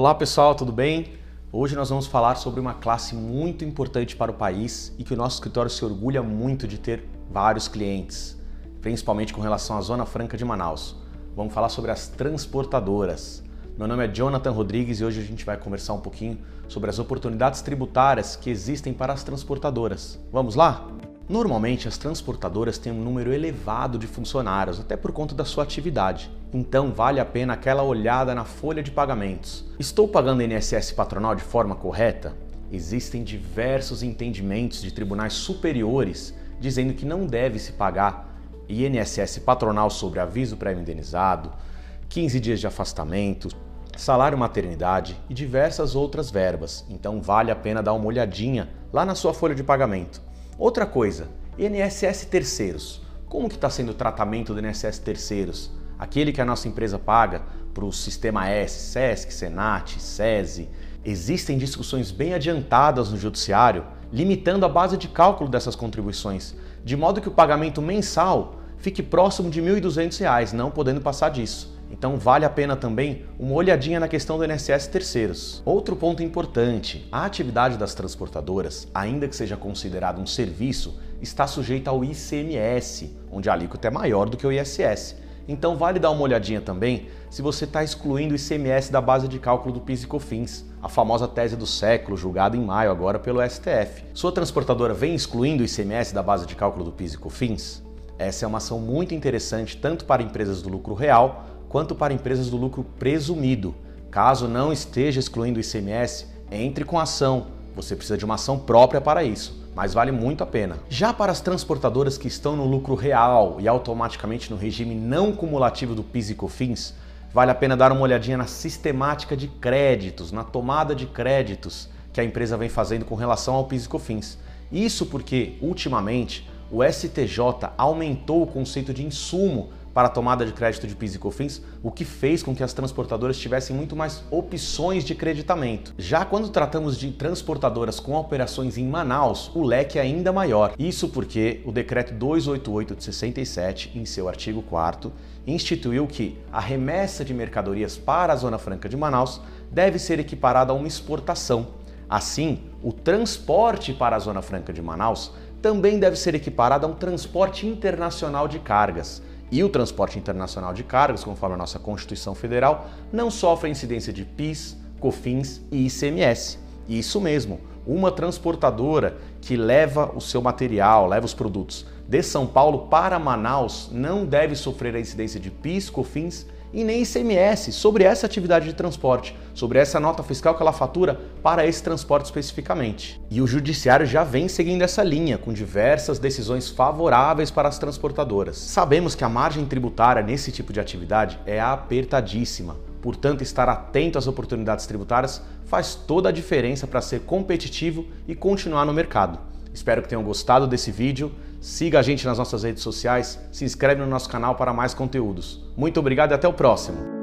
Olá pessoal, tudo bem? Hoje nós vamos falar sobre uma classe muito importante para o país e que o nosso escritório se orgulha muito de ter vários clientes, principalmente com relação à Zona Franca de Manaus. Vamos falar sobre as transportadoras. Meu nome é Jonathan Rodrigues e hoje a gente vai conversar um pouquinho sobre as oportunidades tributárias que existem para as transportadoras. Vamos lá? Normalmente, as transportadoras têm um número elevado de funcionários, até por conta da sua atividade. Então, vale a pena aquela olhada na folha de pagamentos. Estou pagando INSS patronal de forma correta? Existem diversos entendimentos de tribunais superiores dizendo que não deve se pagar INSS patronal sobre aviso pré-indenizado, 15 dias de afastamento, salário maternidade e diversas outras verbas. Então, vale a pena dar uma olhadinha lá na sua folha de pagamento. Outra coisa, INSS terceiros. Como que está sendo o tratamento do INSS terceiros? Aquele que a nossa empresa paga para o Sistema S, SESC, Senat, SESI. Existem discussões bem adiantadas no Judiciário limitando a base de cálculo dessas contribuições, de modo que o pagamento mensal fique próximo de R$ 1.200, não podendo passar disso. Então vale a pena também uma olhadinha na questão do INSS terceiros. Outro ponto importante, a atividade das transportadoras, ainda que seja considerado um serviço, está sujeita ao ICMS, onde a alíquota é maior do que o ISS. Então vale dar uma olhadinha também se você está excluindo o ICMS da base de cálculo do PIS e COFINS, a famosa tese do século, julgada em maio agora pelo STF. Sua transportadora vem excluindo o ICMS da base de cálculo do PIS e COFINS? Essa é uma ação muito interessante tanto para empresas do lucro real quanto para empresas do lucro presumido. Caso não esteja excluindo o ICMS, entre com a ação. Você precisa de uma ação própria para isso, mas vale muito a pena. Já para as transportadoras que estão no lucro real e automaticamente no regime não cumulativo do PIS e COFINS, vale a pena dar uma olhadinha na sistemática de créditos, na tomada de créditos que a empresa vem fazendo com relação ao PIS e COFINS. Isso porque, ultimamente, o STJ aumentou o conceito de insumo para a tomada de crédito de PIS e COFINS, o que fez com que as transportadoras tivessem muito mais opções de creditamento. Já quando tratamos de transportadoras com operações em Manaus, o leque é ainda maior. Isso porque o decreto 288 de 67, em seu artigo 4 instituiu que a remessa de mercadorias para a Zona Franca de Manaus deve ser equiparada a uma exportação. Assim, o transporte para a Zona Franca de Manaus também deve ser equiparado a um transporte internacional de cargas e o transporte internacional de cargas, conforme a nossa Constituição Federal, não sofre incidência de PIS, COFINS e ICMS. Isso mesmo, uma transportadora que leva o seu material, leva os produtos de São Paulo para Manaus não deve sofrer a incidência de PIS, COFINS e nem ICMS sobre essa atividade de transporte, sobre essa nota fiscal que ela fatura para esse transporte especificamente. E o judiciário já vem seguindo essa linha, com diversas decisões favoráveis para as transportadoras. Sabemos que a margem tributária nesse tipo de atividade é apertadíssima, portanto, estar atento às oportunidades tributárias faz toda a diferença para ser competitivo e continuar no mercado. Espero que tenham gostado desse vídeo. Siga a gente nas nossas redes sociais, se inscreve no nosso canal para mais conteúdos. Muito obrigado e até o próximo!